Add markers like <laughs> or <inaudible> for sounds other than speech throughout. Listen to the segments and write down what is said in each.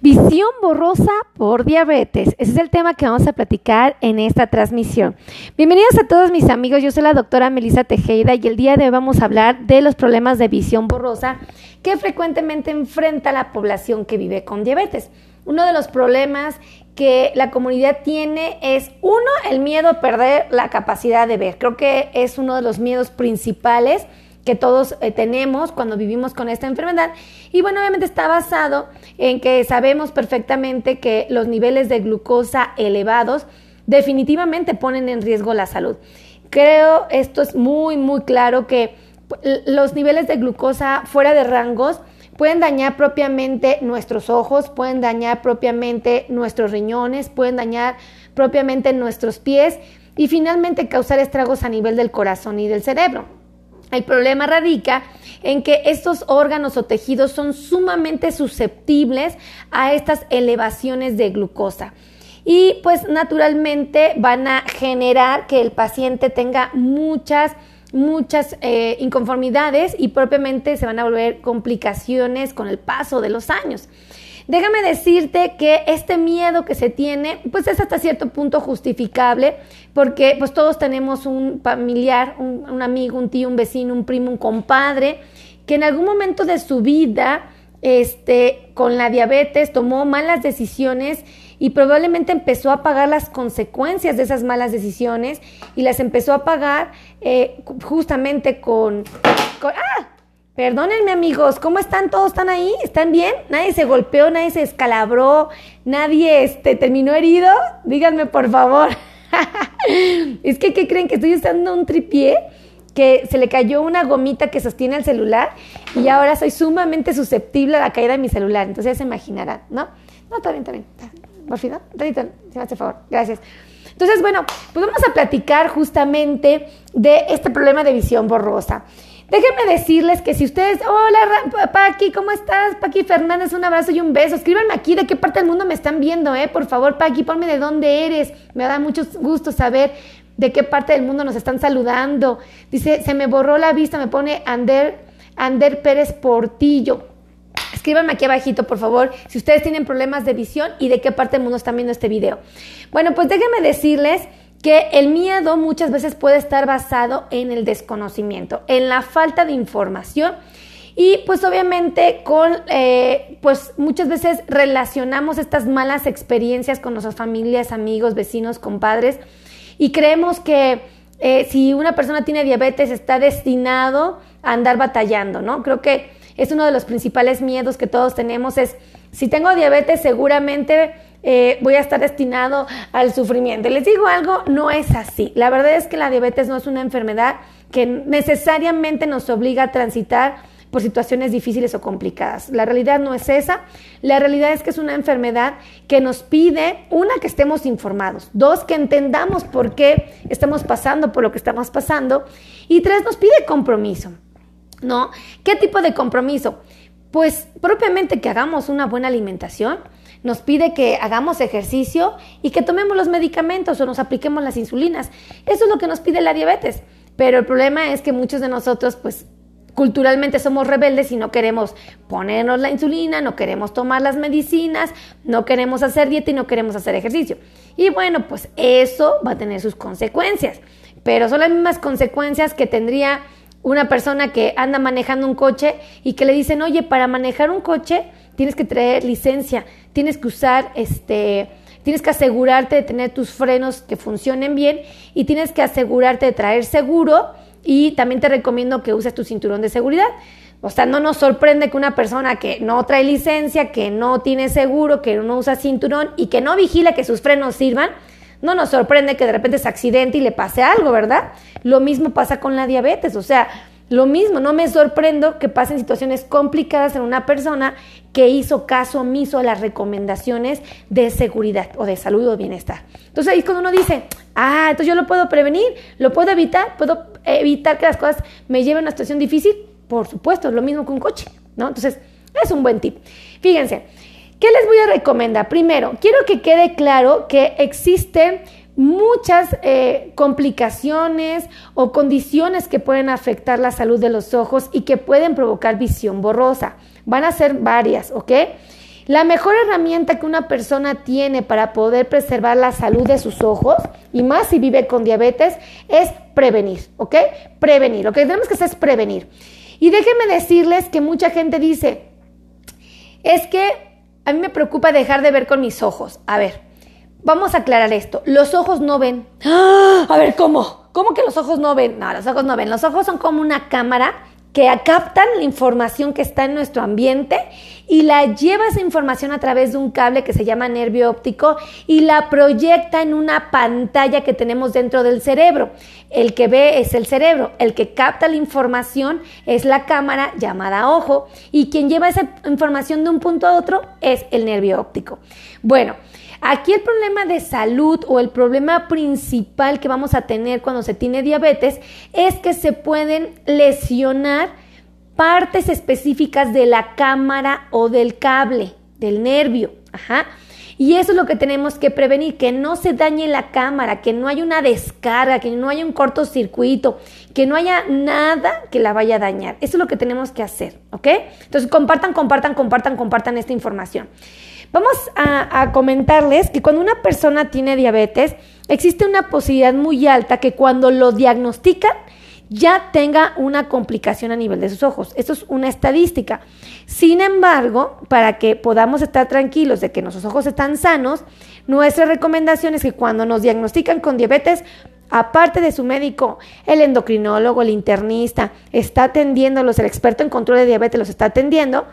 Visión borrosa por diabetes. Ese es el tema que vamos a platicar en esta transmisión. Bienvenidos a todos mis amigos. Yo soy la doctora Melissa Tejeda y el día de hoy vamos a hablar de los problemas de visión borrosa que frecuentemente enfrenta la población que vive con diabetes. Uno de los problemas que la comunidad tiene es, uno, el miedo a perder la capacidad de ver. Creo que es uno de los miedos principales que todos eh, tenemos cuando vivimos con esta enfermedad. Y bueno, obviamente está basado en que sabemos perfectamente que los niveles de glucosa elevados definitivamente ponen en riesgo la salud. Creo esto es muy, muy claro que los niveles de glucosa fuera de rangos pueden dañar propiamente nuestros ojos, pueden dañar propiamente nuestros riñones, pueden dañar propiamente nuestros pies y finalmente causar estragos a nivel del corazón y del cerebro. El problema radica en que estos órganos o tejidos son sumamente susceptibles a estas elevaciones de glucosa y pues naturalmente van a generar que el paciente tenga muchas muchas eh, inconformidades y propiamente se van a volver complicaciones con el paso de los años. Déjame decirte que este miedo que se tiene, pues es hasta cierto punto justificable, porque pues todos tenemos un familiar, un, amigo, un tío, un vecino, un primo, un compadre, que en algún momento de su vida, este, con la diabetes, tomó malas decisiones y probablemente empezó a pagar las consecuencias de esas malas decisiones y las empezó a pagar eh, justamente con, con ¡ah! Perdónenme amigos, ¿cómo están? ¿Todos están ahí? ¿Están bien? ¿Nadie se golpeó? ¿Nadie se escalabró? ¿Nadie este, terminó herido? Díganme por favor. <laughs> es que, ¿qué creen? Que estoy usando un tripié que se le cayó una gomita que sostiene el celular y ahora soy sumamente susceptible a la caída de mi celular. Entonces ya se imaginarán, ¿no? No, está bien, está bien. Por fin, ¿no? si me hace favor. Gracias. Entonces, bueno, pues vamos a platicar justamente de este problema de visión borrosa. Déjenme decirles que si ustedes, hola Paqui, ¿cómo estás? Paqui Fernández, un abrazo y un beso. Escríbanme aquí de qué parte del mundo me están viendo, ¿eh? Por favor, Paqui, ponme de dónde eres. Me da mucho gusto saber de qué parte del mundo nos están saludando. Dice, se me borró la vista, me pone Ander, Ander Pérez Portillo. Escríbanme aquí abajito, por favor, si ustedes tienen problemas de visión y de qué parte del mundo están viendo este video. Bueno, pues déjenme decirles que el miedo muchas veces puede estar basado en el desconocimiento, en la falta de información y pues obviamente con, eh, pues muchas veces relacionamos estas malas experiencias con nuestras familias, amigos, vecinos, compadres y creemos que eh, si una persona tiene diabetes está destinado a andar batallando, ¿no? Creo que es uno de los principales miedos que todos tenemos es, si tengo diabetes seguramente eh, voy a estar destinado al sufrimiento. Les digo algo, no es así. La verdad es que la diabetes no es una enfermedad que necesariamente nos obliga a transitar por situaciones difíciles o complicadas. La realidad no es esa. La realidad es que es una enfermedad que nos pide, una, que estemos informados, dos, que entendamos por qué estamos pasando por lo que estamos pasando y tres, nos pide compromiso. ¿No? ¿Qué tipo de compromiso? Pues propiamente que hagamos una buena alimentación, nos pide que hagamos ejercicio y que tomemos los medicamentos o nos apliquemos las insulinas. Eso es lo que nos pide la diabetes. Pero el problema es que muchos de nosotros, pues, culturalmente somos rebeldes y no queremos ponernos la insulina, no queremos tomar las medicinas, no queremos hacer dieta y no queremos hacer ejercicio. Y bueno, pues eso va a tener sus consecuencias. Pero son las mismas consecuencias que tendría una persona que anda manejando un coche y que le dicen, oye, para manejar un coche tienes que traer licencia, tienes que usar este, tienes que asegurarte de tener tus frenos que funcionen bien y tienes que asegurarte de traer seguro y también te recomiendo que uses tu cinturón de seguridad. O sea, no nos sorprende que una persona que no trae licencia, que no tiene seguro, que no usa cinturón y que no vigila que sus frenos sirvan, no nos sorprende que de repente se accidente y le pase algo, ¿verdad? Lo mismo pasa con la diabetes, o sea, lo mismo, no me sorprendo que pasen situaciones complicadas en una persona que hizo caso omiso a las recomendaciones de seguridad o de salud o bienestar. Entonces ahí es cuando uno dice, ah, entonces yo lo puedo prevenir, lo puedo evitar, puedo evitar que las cosas me lleven a una situación difícil. Por supuesto, es lo mismo que un coche, ¿no? Entonces, es un buen tip. Fíjense, ¿qué les voy a recomendar? Primero, quiero que quede claro que existen muchas eh, complicaciones o condiciones que pueden afectar la salud de los ojos y que pueden provocar visión borrosa. Van a ser varias, ¿ok? La mejor herramienta que una persona tiene para poder preservar la salud de sus ojos, y más si vive con diabetes, es prevenir, ¿ok? Prevenir. Lo que tenemos que hacer es prevenir. Y déjenme decirles que mucha gente dice, es que a mí me preocupa dejar de ver con mis ojos. A ver, vamos a aclarar esto. Los ojos no ven. ¡Ah! A ver, ¿cómo? ¿Cómo que los ojos no ven? No, los ojos no ven. Los ojos son como una cámara que captan la información que está en nuestro ambiente y la lleva esa información a través de un cable que se llama nervio óptico y la proyecta en una pantalla que tenemos dentro del cerebro. El que ve es el cerebro, el que capta la información es la cámara llamada ojo y quien lleva esa información de un punto a otro es el nervio óptico. Bueno, Aquí el problema de salud o el problema principal que vamos a tener cuando se tiene diabetes es que se pueden lesionar partes específicas de la cámara o del cable, del nervio. Ajá. Y eso es lo que tenemos que prevenir, que no se dañe la cámara, que no haya una descarga, que no haya un cortocircuito, que no haya nada que la vaya a dañar. Eso es lo que tenemos que hacer, ¿ok? Entonces compartan, compartan, compartan, compartan esta información. Vamos a, comentarles que cuando una persona tiene diabetes, existe una posibilidad muy alta que cuando lo diagnostican, ya tenga una complicación a nivel de sus ojos. Esto es una estadística. Sin embargo, para que podamos estar tranquilos de que nuestros ojos están sanos, nuestra recomendación es que cuando nos diagnostican con diabetes, aparte de su médico, el endocrinólogo, el internista, está atendiéndolos, el experto en control de diabetes los está atendiendo,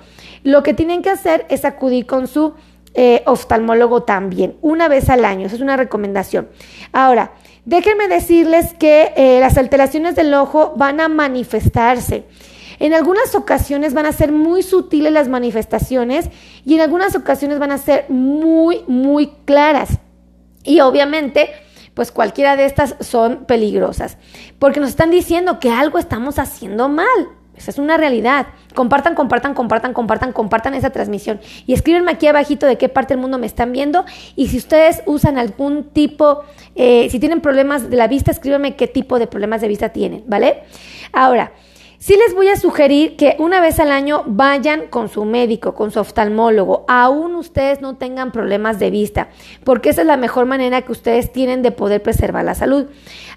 lo que tienen que hacer es acudir con su eh, oftalmólogo también, una vez al año. Esa es una recomendación. Ahora, déjenme decirles que eh, las alteraciones del ojo van a manifestarse. En algunas ocasiones van a ser muy sutiles las manifestaciones y en algunas ocasiones van a ser muy, muy claras. Y obviamente pues cualquiera de estas son peligrosas, porque nos están diciendo que algo estamos haciendo mal. Esa es una realidad. Compartan, compartan, compartan, compartan, compartan esa transmisión. Y escríbenme aquí abajito de qué parte del mundo me están viendo. Y si ustedes usan algún tipo, eh, si tienen problemas de la vista, escríbenme qué tipo de problemas de vista tienen, ¿vale? Ahora, Sí les voy a sugerir que una vez al año vayan con su médico, con su oftalmólogo, aún ustedes no tengan problemas de vista, porque esa es la mejor manera que ustedes tienen de poder preservar la salud.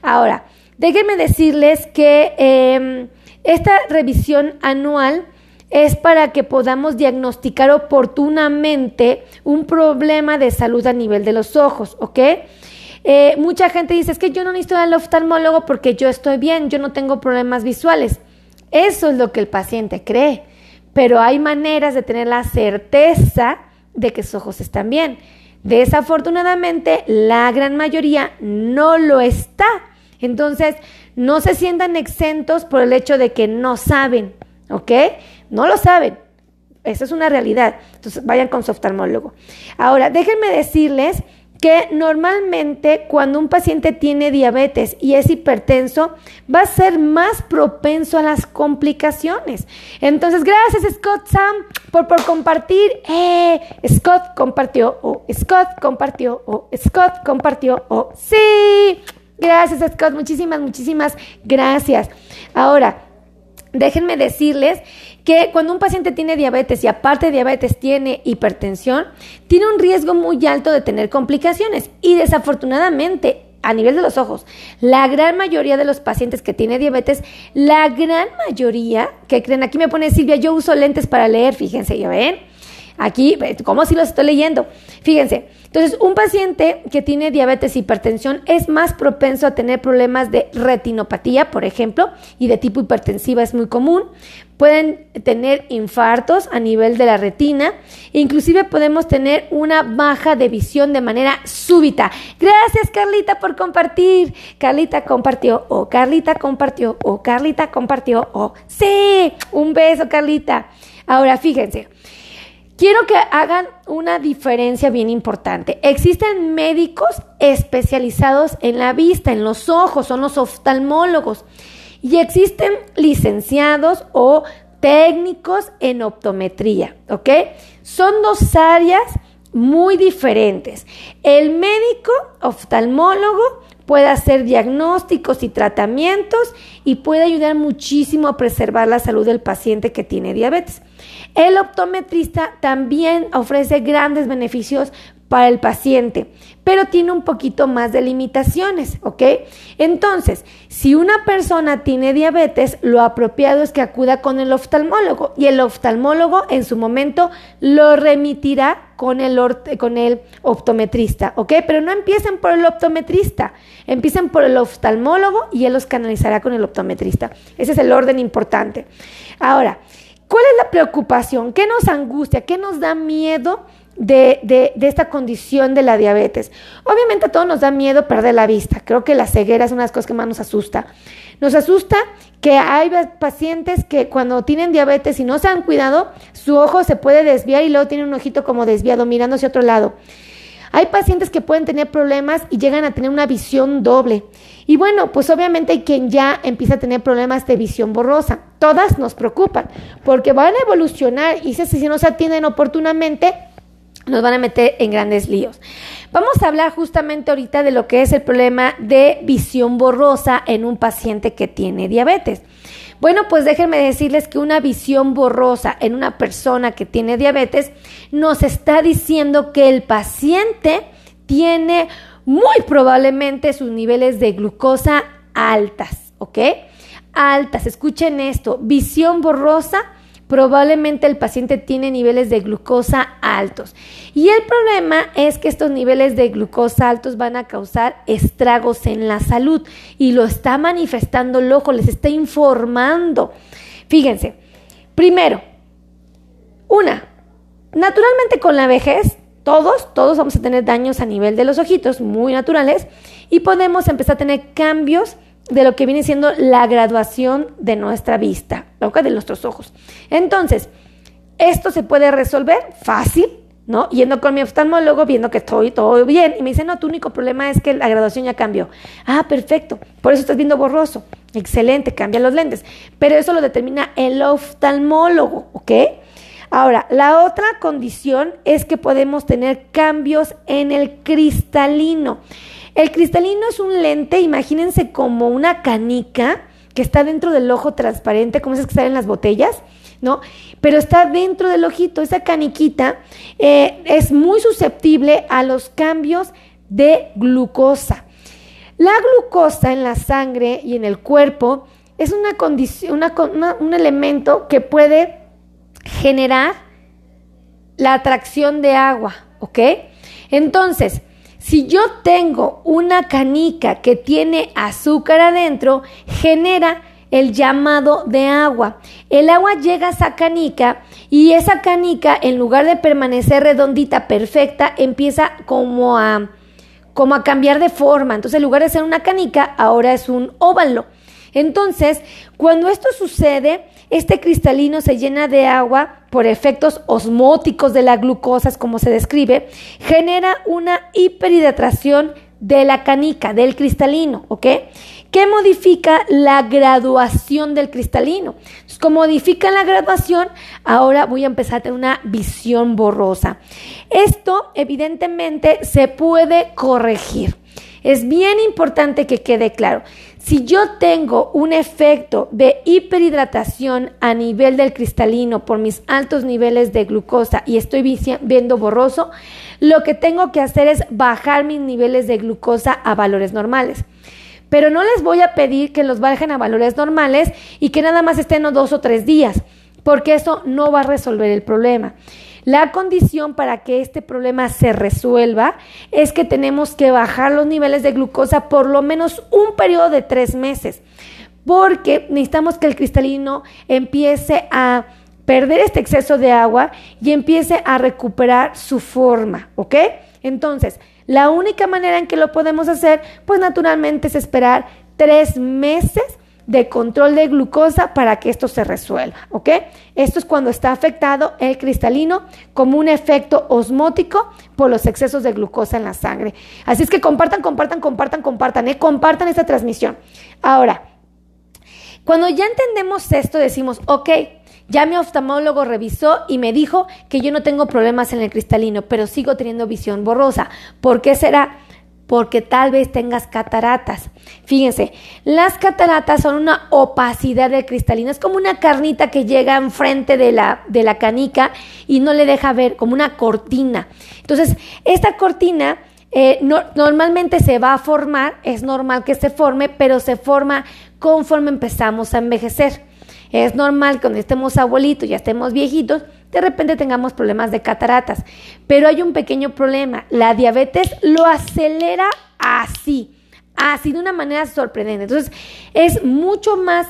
Ahora, déjenme decirles que em, esta revisión anual es para que podamos diagnosticar oportunamente un problema de salud a nivel de los ojos, ¿ok? Eh, mucha gente dice, es que yo no necesito al oftalmólogo porque yo estoy bien, yo no tengo problemas visuales. Eso es lo que el paciente cree, pero hay maneras de tener la certeza de que sus ojos están bien. Desafortunadamente, la gran mayoría no lo está. Entonces, no se sientan exentos por el hecho de que no saben, ¿ok? No lo saben. Esa es una realidad. Entonces, vayan con su oftalmólogo. Ahora, déjenme decirles que normalmente cuando un paciente tiene diabetes y es hipertenso, va a ser más propenso a las complicaciones. Entonces, gracias Scott Sam por, por compartir. Eh, Scott compartió, o Scott compartió, o Scott compartió, o sí. Gracias Scott, muchísimas, muchísimas gracias. Ahora, déjenme decirles que cuando un paciente tiene diabetes y aparte de diabetes tiene hipertensión, tiene un riesgo muy alto de tener complicaciones. Y desafortunadamente a nivel de los ojos, la gran mayoría de los pacientes que tiene diabetes, la gran mayoría, que creen, aquí me pone Silvia, yo uso lentes para leer, fíjense, ya ven, aquí, como si los estoy leyendo, fíjense, entonces, un paciente que tiene diabetes e hipertensión es más propenso a tener problemas de retinopatía, por ejemplo, y de tipo hipertensiva es muy común. Pueden tener infartos a nivel de la retina. Inclusive podemos tener una baja de visión de manera súbita. Gracias Carlita por compartir. Carlita compartió o Carlita compartió o Carlita compartió o sí. Un beso Carlita. Ahora fíjense. Quiero que hagan una diferencia bien importante. Existen médicos especializados en la vista, en los ojos, son los oftalmólogos. Y existen licenciados o técnicos en optometría, ¿ok? Son dos áreas muy diferentes. El médico oftalmólogo puede hacer diagnósticos y tratamientos y puede ayudar muchísimo a preservar la salud del paciente que tiene diabetes. El optometrista también ofrece grandes beneficios para el paciente, pero tiene un poquito más de limitaciones, ¿ok? Entonces, si una persona tiene diabetes, lo apropiado es que acuda con el oftalmólogo y el oftalmólogo en su momento lo remitirá con el, con el optometrista, ¿ok? Pero no empiecen por el optometrista, empiecen por el oftalmólogo y él los canalizará con el optometrista. Ese es el orden importante. Ahora, ¿cuál es la preocupación? ¿Qué nos angustia? ¿Qué nos da miedo? de, esta condición de la diabetes. Obviamente a todos nos da miedo perder la vista. Creo que la ceguera es una de las cosas que más nos asusta. Nos asusta que hay pacientes que cuando tienen diabetes y no se han cuidado, su ojo se puede desviar y luego tiene un ojito como desviado mirando hacia otro lado. Hay pacientes que pueden tener problemas y llegan a tener una visión doble. Y bueno, pues obviamente hay quien ya empieza a tener problemas de visión borrosa. Todas nos preocupan porque van a evolucionar y si no se atienden oportunamente, nos van a meter en grandes líos. Vamos a hablar justamente ahorita de lo que es el problema de visión borrosa en un paciente que tiene diabetes. Bueno, pues déjenme decirles que una visión borrosa en una persona que tiene diabetes nos está diciendo que el paciente tiene muy probablemente sus niveles de glucosa altas, ¿ok? Altas, escuchen esto, visión borrosa probablemente el paciente tiene niveles de glucosa altos. Y el problema es que estos niveles de glucosa altos van a causar estragos en la salud y lo está manifestando el ojo, les está informando. Fíjense, primero, una, naturalmente con la vejez, todos, todos vamos a tener daños a nivel de los ojitos muy naturales y podemos empezar a tener cambios de lo que viene siendo la graduación de nuestra vista, de nuestros ojos. Entonces, esto se puede resolver fácil, ¿no? Yendo con mi oftalmólogo, viendo que estoy todo bien, y me dice, no, tu único problema es que la graduación ya cambió. Ah, perfecto, por eso estás viendo borroso. Excelente, cambia los lentes. Pero eso lo determina el oftalmólogo, ¿ok? Ahora, la otra condición es que podemos tener cambios en el cristalino. El cristalino es un lente, imagínense como una canica que está dentro del ojo transparente, como esas que salen en las botellas, ¿no? Pero está dentro del ojito. Esa caniquita eh, es muy susceptible a los cambios de glucosa. La glucosa en la sangre y en el cuerpo es una condición, un elemento que puede generar la atracción de agua, ¿ok? Entonces, si yo tengo una canica que tiene azúcar adentro, genera el llamado de agua. El agua llega a esa canica y esa canica, en lugar de permanecer redondita, perfecta, empieza como a, como a cambiar de forma. Entonces, en lugar de ser una canica, ahora es un óvalo. Entonces, cuando esto sucede, este cristalino se llena de agua por efectos osmóticos de la glucosa, como se describe, genera una hiperhidratación de la canica, del cristalino, ¿ok? ¿Qué modifica la graduación del cristalino? Entonces, como modifica la graduación, ahora voy a empezar a tener una visión borrosa. Esto, evidentemente, se puede corregir. Es bien importante que quede claro. Si yo tengo un efecto de hiperhidratación a nivel del cristalino por mis altos niveles de glucosa y estoy viendo borroso, lo que tengo que hacer es bajar mis niveles de glucosa a valores normales. Pero no les voy a pedir que los bajen a valores normales y que nada más estén dos o tres días, porque eso no va a resolver el problema. La condición para que este problema se resuelva es que tenemos que bajar los niveles de glucosa por lo menos un periodo de tres meses, porque necesitamos que el cristalino empiece a perder este exceso de agua y empiece a recuperar su forma, ¿ok? Entonces, la única manera en que lo podemos hacer, pues naturalmente es esperar tres meses de control de glucosa para que esto se resuelva, ¿ok? Esto es cuando está afectado el cristalino como un efecto osmótico por los excesos de glucosa en la sangre. Así es que compartan, compartan, compartan, compartan, ¿eh? compartan esta transmisión. Ahora, cuando ya entendemos esto, decimos, ok, ya mi oftalmólogo revisó y me dijo que yo no tengo problemas en el cristalino, pero sigo teniendo visión borrosa. ¿Por qué será? Porque tal vez tengas cataratas. Fíjense, las cataratas son una opacidad de cristalina, es como una carnita que llega enfrente de la, de la canica y no le deja ver, como una cortina. Entonces, esta cortina eh, normalmente se va a formar, es normal que se forme, pero se forma conforme empezamos a envejecer. Es normal cuando estemos abuelitos, ya estemos viejitos, de repente tengamos problemas de cataratas. Pero hay un pequeño problema. La diabetes lo acelera así, así de una manera sorprendente. Entonces, es mucho más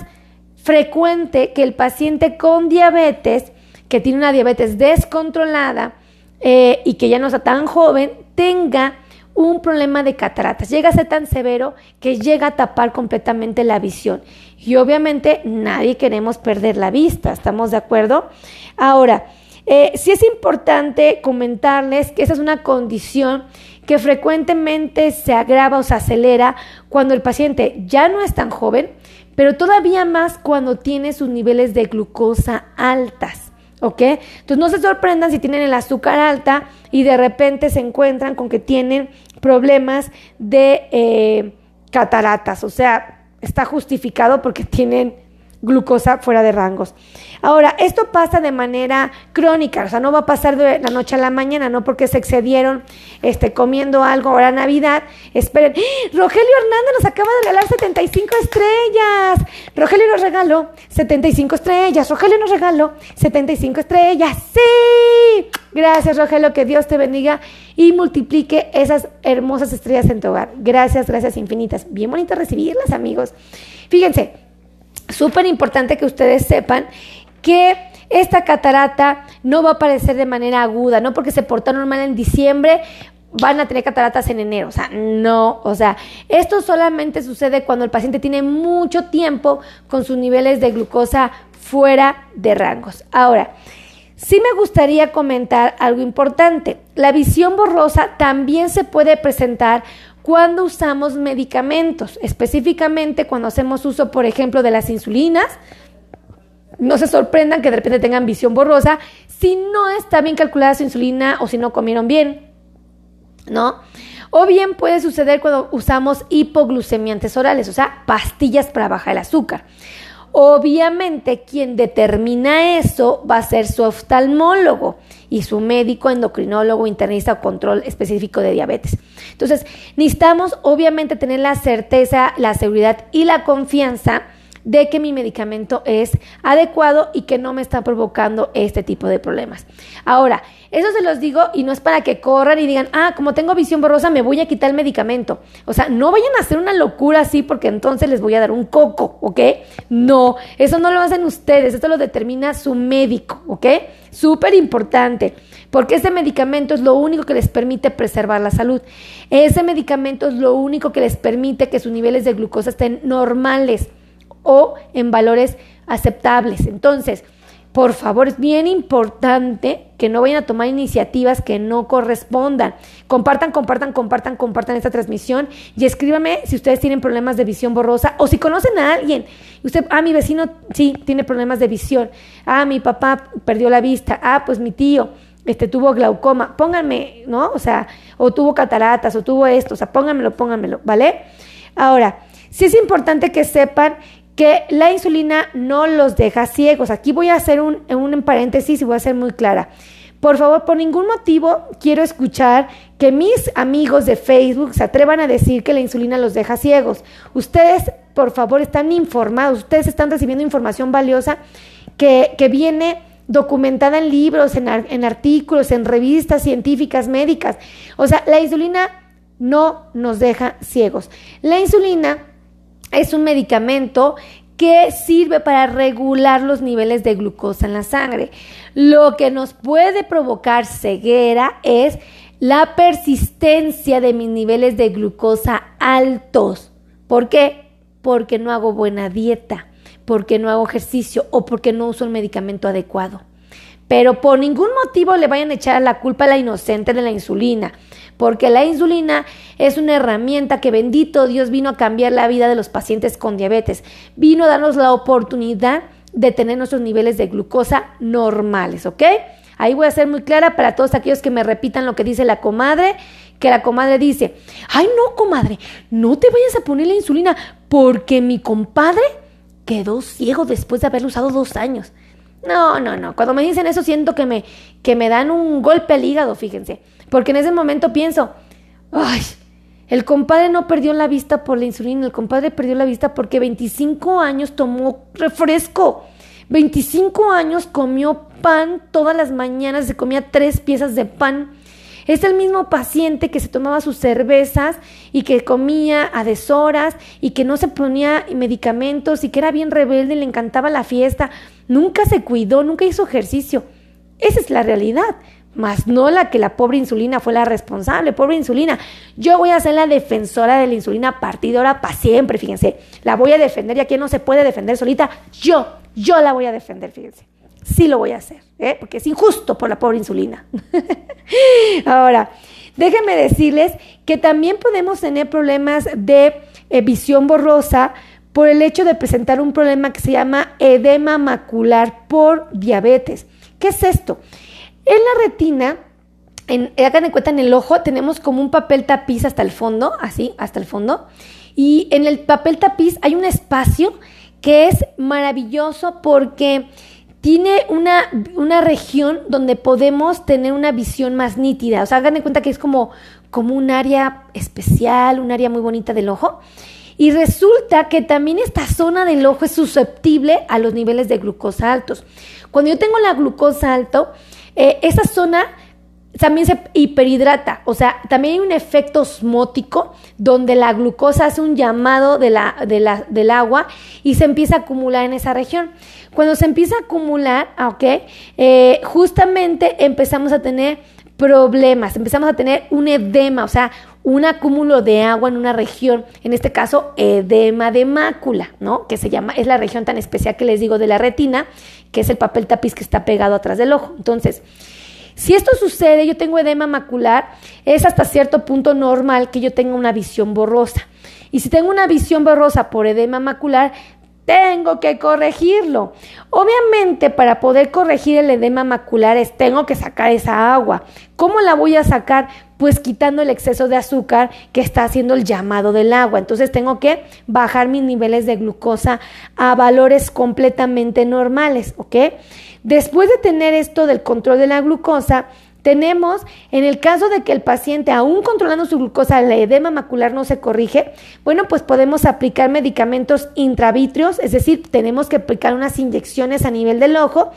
frecuente que el paciente con diabetes, que tiene una diabetes descontrolada eh, y que ya no está tan joven, tenga un problema de cataratas. Llega a ser tan severo que llega a tapar completamente la visión. Y obviamente nadie queremos perder la vista, ¿estamos de acuerdo? Ahora, eh, sí es importante comentarles que esa es una condición que frecuentemente se agrava o se acelera cuando el paciente ya no es tan joven, pero todavía más cuando tiene sus niveles de glucosa altas. ¿Ok? Entonces no se sorprendan si tienen el azúcar alta y de repente se encuentran con que tienen problemas de eh, cataratas. O sea, está justificado porque tienen glucosa fuera de rangos. Ahora, esto pasa de manera crónica, o sea, no va a pasar de la noche a la mañana, no porque se excedieron este, comiendo algo ahora Navidad. Esperen, ¡Ah! Rogelio Hernández nos acaba de regalar 75 estrellas. Rogelio nos regaló 75 estrellas. Rogelio nos regaló 75 estrellas. Sí. Gracias, Rogelio, que Dios te bendiga y multiplique esas hermosas estrellas en tu hogar. Gracias, gracias infinitas. Bien bonito recibirlas, amigos. Fíjense, súper importante que ustedes sepan que esta catarata no va a aparecer de manera aguda, no porque se portaron mal en diciembre van a tener cataratas en enero, o sea, no, o sea, esto solamente sucede cuando el paciente tiene mucho tiempo con sus niveles de glucosa fuera de rangos. Ahora, sí me gustaría comentar algo importante. La visión borrosa también se puede presentar cuando usamos medicamentos, específicamente cuando hacemos uso, por ejemplo, de las insulinas. No se sorprendan que de repente tengan visión borrosa si no está bien calculada su insulina o si no comieron bien, ¿no? O bien puede suceder cuando usamos hipoglucemiantes orales, o sea, pastillas para bajar el azúcar. Obviamente quien determina eso va a ser su oftalmólogo y su médico endocrinólogo, internista o control específico de diabetes. Entonces, necesitamos obviamente tener la certeza, la seguridad y la confianza de que mi medicamento es adecuado y que no me está provocando este tipo de problemas. Ahora, eso se los digo y no es para que corran y digan, ah, como tengo visión borrosa, me voy a quitar el medicamento. O sea, no vayan a hacer una locura así porque entonces les voy a dar un coco, ¿ok? No, eso no lo hacen ustedes, esto lo determina su médico, ¿ok? Súper importante, porque ese medicamento es lo único que les permite preservar la salud. Ese medicamento es lo único que les permite que sus niveles de glucosa estén normales o en valores aceptables. Entonces, por favor, es bien importante que no vayan a tomar iniciativas que no correspondan. Compartan, compartan, compartan, compartan esta transmisión y escríbame si ustedes tienen problemas de visión borrosa o si conocen a alguien. Usted, ah, mi vecino sí tiene problemas de visión. Ah, mi papá perdió la vista. Ah, pues mi tío este tuvo glaucoma. Pónganme, ¿no? O sea, o tuvo cataratas o tuvo esto, o sea, pónganmelo, pónganmelo, ¿vale? Ahora, sí es importante que sepan que la insulina no los deja ciegos. Aquí voy a hacer un, un paréntesis y voy a ser muy clara. Por favor, por ningún motivo quiero escuchar que mis amigos de Facebook se atrevan a decir que la insulina los deja ciegos. Ustedes, por favor, están informados, ustedes están recibiendo información valiosa que, viene documentada en libros, en, en artículos, en revistas científicas, médicas. O sea, la insulina no nos deja ciegos. La insulina es un medicamento que sirve para regular los niveles de glucosa en la sangre. Lo que nos puede provocar ceguera es la persistencia de mis niveles de glucosa altos. ¿Por qué? Porque no hago buena dieta, porque no hago ejercicio o porque no uso el medicamento adecuado. Pero por ningún motivo le vayan a echar la culpa a la inocente de la insulina porque la insulina es una herramienta que bendito Dios vino a cambiar la vida de los pacientes con diabetes, vino a darnos la oportunidad de tener nuestros niveles de glucosa normales, ¿ok? Ahí voy a ser muy clara para todos aquellos que me repitan lo que dice la comadre, que la comadre dice, ay no, comadre, no te vayas a poner la insulina porque mi compadre quedó ciego después de haberlo usado dos años. No, no, no. Cuando me dicen eso siento que me, que me dan un golpe al hígado, fíjense. Porque en ese momento pienso, ay, el compadre no perdió la vista por la insulina, el compadre perdió la vista porque 25 años tomó refresco. 25 años comió pan todas las mañanas, se comía tres piezas de pan. Es el mismo paciente que se tomaba sus cervezas y que comía a deshoras y que no se ponía medicamentos y que era bien rebelde y le encantaba la fiesta. Nunca se cuidó, nunca hizo ejercicio. Esa es la realidad, más no la que la pobre insulina fue la responsable. Pobre insulina, yo voy a ser la defensora de la insulina partidora para siempre, fíjense. La voy a defender y aquí no se puede defender solita. Yo, yo la voy a defender, fíjense sí lo voy a hacer, ¿eh? porque es injusto por la pobre insulina. <laughs> Ahora, déjenme decirles que también podemos tener problemas de eh, visión borrosa por el hecho de presentar un problema que se llama edema macular por diabetes. ¿Qué es esto? En la retina, en, hagan en cuenta en el ojo, tenemos como un papel tapiz hasta el fondo, así, hasta el fondo. Y en el papel tapiz hay un espacio que es maravilloso porque tiene una, una, región donde podemos tener una visión más nítida. O sea, hagan de cuenta que es como, como un área especial, un área muy bonita del ojo. Y resulta que también esta zona del ojo es susceptible a los niveles de glucosa altos. Cuando yo tengo la glucosa alto, eh, esa zona también se hiperhidrata, o sea, también hay un efecto osmótico donde la glucosa hace un llamado de la, del agua y se empieza a acumular en esa región. Cuando se empieza a acumular, ah, ¿ok? Eh, justamente empezamos a tener problemas, empezamos a tener un edema, o sea, un acúmulo de agua en una región, en este caso edema de mácula, ¿no? Que se llama, es la región tan especial que les digo de la retina, que es el papel tapiz que está pegado atrás del ojo. Entonces, si esto sucede, yo tengo edema macular, es hasta cierto punto normal que yo tenga una visión borrosa. Y si tengo una visión borrosa por edema macular, tengo que corregirlo. Obviamente, para poder corregir el edema macular, tengo que sacar esa agua. ¿Cómo la voy a sacar? Pues quitando el exceso de azúcar que está haciendo el llamado del agua. Entonces tengo que bajar mis niveles de glucosa a valores completamente normales, ¿ok? Después de tener esto del control de la glucosa, tenemos, en el caso de que el paciente, aún controlando su glucosa, el edema macular no se corrige, bueno, pues podemos aplicar medicamentos intravitreos, es decir, tenemos que aplicar unas inyecciones a nivel del ojo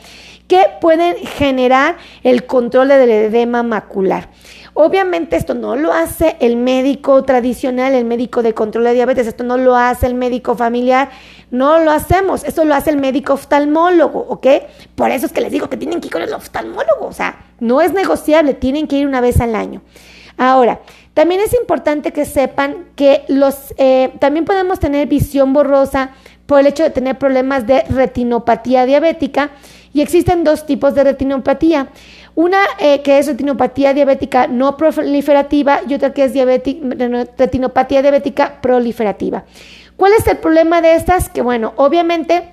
que pueden generar el control del edema macular. Obviamente esto no lo hace el médico tradicional, el médico de control de diabetes, esto no lo hace el médico familiar, no lo hacemos, esto lo hace el médico oftalmólogo, ¿ok? Por eso es que les digo que tienen que ir con el oftalmólogo, o sea, no es negociable, tienen que ir una vez al año. Ahora, también es importante que sepan que los, eh, también podemos tener visión borrosa por el hecho de tener problemas de retinopatía diabética y existen dos tipos de retinopatía. Una eh, que es retinopatía diabética no proliferativa y otra que es retinopatía diabética proliferativa. ¿Cuál es el problema de estas? Que bueno, obviamente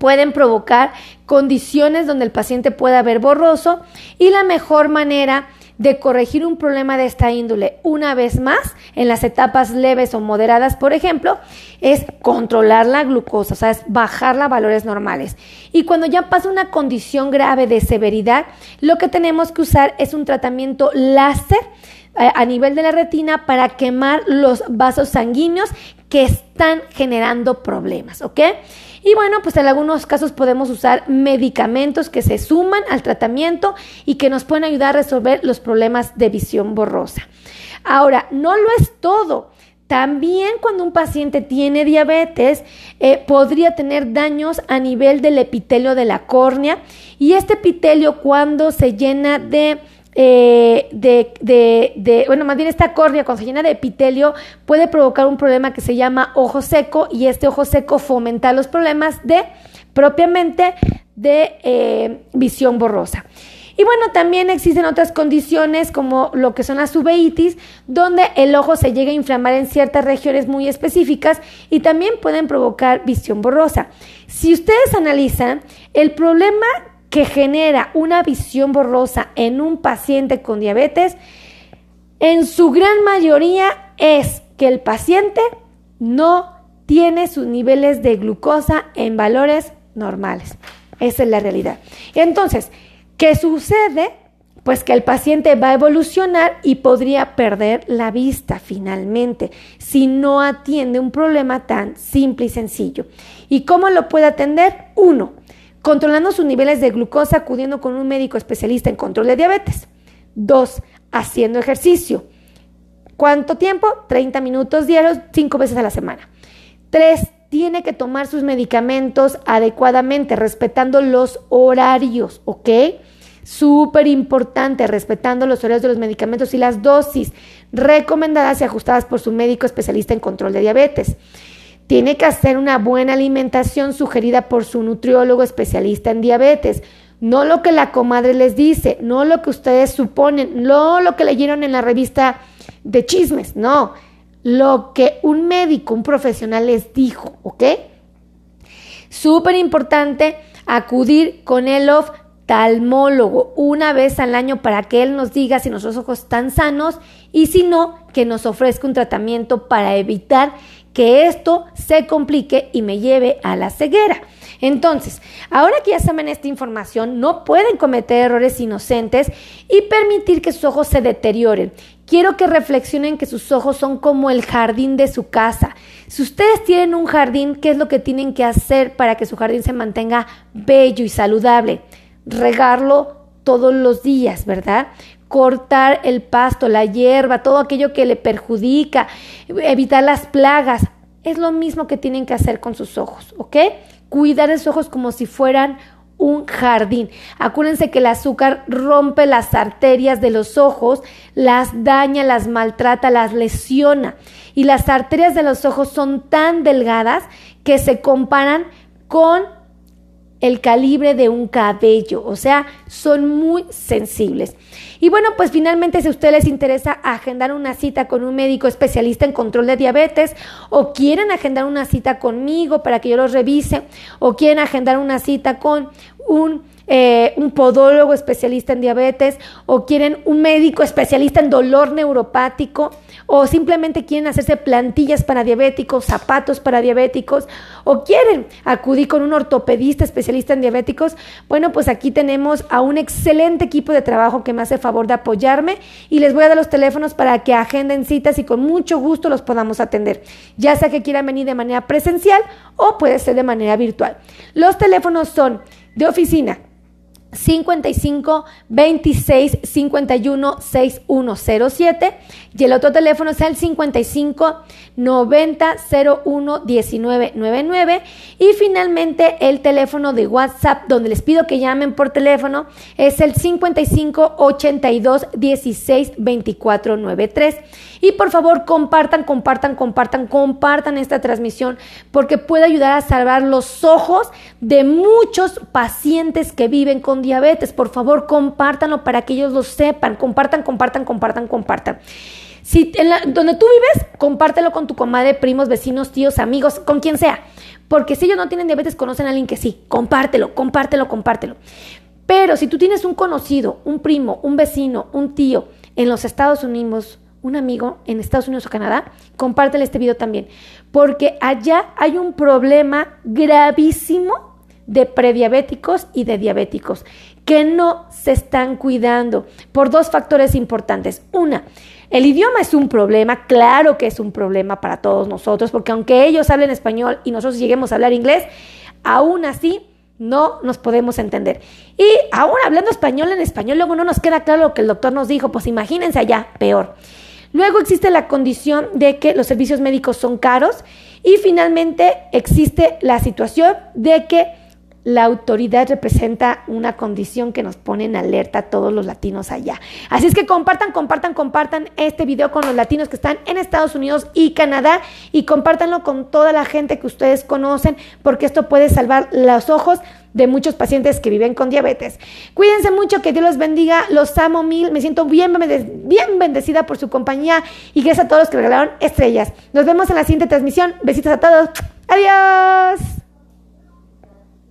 pueden provocar condiciones donde el paciente pueda ver borroso y la mejor manera de corregir un problema de esta índole una vez más en las etapas leves o moderadas, por ejemplo, es controlar la glucosa, o sea, es bajarla a valores normales. Y cuando ya pasa una condición grave de severidad, lo que tenemos que usar es un tratamiento láser a nivel de la retina para quemar los vasos sanguíneos que están generando problemas, ¿ok? Y bueno, pues en algunos casos podemos usar medicamentos que se suman al tratamiento y que nos pueden ayudar a resolver los problemas de visión borrosa. Ahora, no lo es todo. También cuando un paciente tiene diabetes, eh, podría tener daños a nivel del epitelio de la córnea y este epitelio cuando se llena de eh, de, de, de, bueno, más bien esta córnea cuando se llena de epitelio puede provocar un problema que se llama ojo seco y este ojo seco fomenta los problemas de propiamente de eh, visión borrosa. Y bueno, también existen otras condiciones como lo que son las uveitis, donde el ojo se llega a inflamar en ciertas regiones muy específicas y también pueden provocar visión borrosa. Si ustedes analizan, el problema que genera una visión borrosa en un paciente con diabetes en su gran mayoría es que el paciente no tiene sus niveles de glucosa en valores normales. Esa es la realidad. Entonces, ¿qué sucede? Pues que el paciente va a evolucionar y podría perder la vista finalmente si no atiende un problema tan simple y sencillo. ¿Y cómo lo puede atender? Uno, controlando sus niveles de glucosa acudiendo con un médico especialista en control de diabetes. Dos, haciendo ejercicio. ¿Cuánto tiempo? 30 minutos diarios, cinco veces a la semana. Tres, tiene que tomar sus medicamentos adecuadamente, respetando los horarios, ¿ok? Súper importante, respetando los horarios de los medicamentos y las dosis recomendadas y ajustadas por su médico especialista en control de diabetes. Tiene que hacer una buena alimentación sugerida por su nutriólogo especialista en diabetes. No lo que la comadre les dice, no lo que ustedes suponen, no lo que leyeron en la revista de chismes, no. Lo que un médico, un profesional les dijo, ¿ok? Súper importante acudir con el oftalmólogo una vez al año para que él nos diga si nuestros ojos están sanos y si no, que nos ofrezca un tratamiento para evitar que esto se complique y me lleve a la ceguera. Entonces, ahora que ya saben esta información, no pueden cometer errores inocentes y permitir que sus ojos se deterioren. Quiero que reflexionen que sus ojos son como el jardín de su casa. Si ustedes tienen un jardín, ¿qué es lo que tienen que hacer para que su jardín se mantenga bello y saludable? Regarlo todos los días, ¿verdad? Cortar el pasto, la hierba, todo aquello que le perjudica, evitar las plagas. Es lo mismo que tienen que hacer con sus ojos, ¿ok? Cuidar esos ojos como si fueran un jardín. Acuérdense que el azúcar rompe las arterias de los ojos, las daña, las maltrata, las lesiona. Y las arterias de los ojos son tan delgadas que se comparan con el calibre de un cabello, o sea, son muy sensibles. Y bueno, pues finalmente si a ustedes les interesa agendar una cita con un médico especialista en control de diabetes o quieren agendar una cita conmigo para que yo los revise o quieren agendar una cita con un eh, un podólogo especialista en diabetes o quieren un médico especialista en dolor neuropático o simplemente quieren hacerse plantillas para diabéticos, zapatos para diabéticos o quieren acudir con un ortopedista especialista en diabéticos, bueno, pues aquí tenemos a un excelente equipo de trabajo que me hace favor de apoyarme y les voy a dar los teléfonos para que agenden citas y con mucho gusto los podamos atender, ya sea que quieran venir de manera presencial o puede ser de manera virtual. Los teléfonos son de oficina 55 26 51 6107 y el otro teléfono es el 55 90 01 19 99 y finalmente el teléfono de WhatsApp donde les pido que llamen por teléfono es el 55 82 16 24 93 y por favor compartan, compartan, compartan, compartan esta transmisión porque puede ayudar a salvar los ojos de muchos pacientes que viven con diabetes. Por favor, compártanlo para que ellos lo sepan. Compartan, compartan, compartan, compartan. Si en donde tú vives, compártelo con tu comadre, primos, vecinos, tíos, amigos, con quien sea. Porque si ellos no tienen diabetes, conocen a alguien que sí. Compártelo, compártelo, compártelo. Pero si tú tienes un conocido, un primo, un vecino, un tío en los Estados Unidos, un amigo en Estados Unidos o Canadá, compártele este video también. Porque allá hay un problema gravísimo de prediabéticos y de diabéticos que no se están cuidando por dos factores importantes. Una, el idioma es un problema, claro que es un problema para todos nosotros, porque aunque ellos hablen español y nosotros lleguemos a hablar inglés, aún así no nos podemos entender. Y aún hablando español en español, luego no nos queda claro lo que el doctor nos dijo, pues imagínense allá, peor. Luego existe la condición de que los servicios médicos son caros y finalmente existe la situación de que la autoridad representa una condición que nos pone en alerta todos los latinos allá. Así es que compartan, compartan, compartan este video con los latinos que están en Estados Unidos y Canadá y compártanlo con toda la gente que ustedes conocen porque esto puede salvar los ojos de muchos pacientes que viven con diabetes. Cuídense mucho, que Dios los bendiga, los amo mil, me siento bien, bien bendecida por su compañía y gracias a todos los que regalaron estrellas. Nos vemos en la siguiente transmisión. Besitos a todos. Adiós.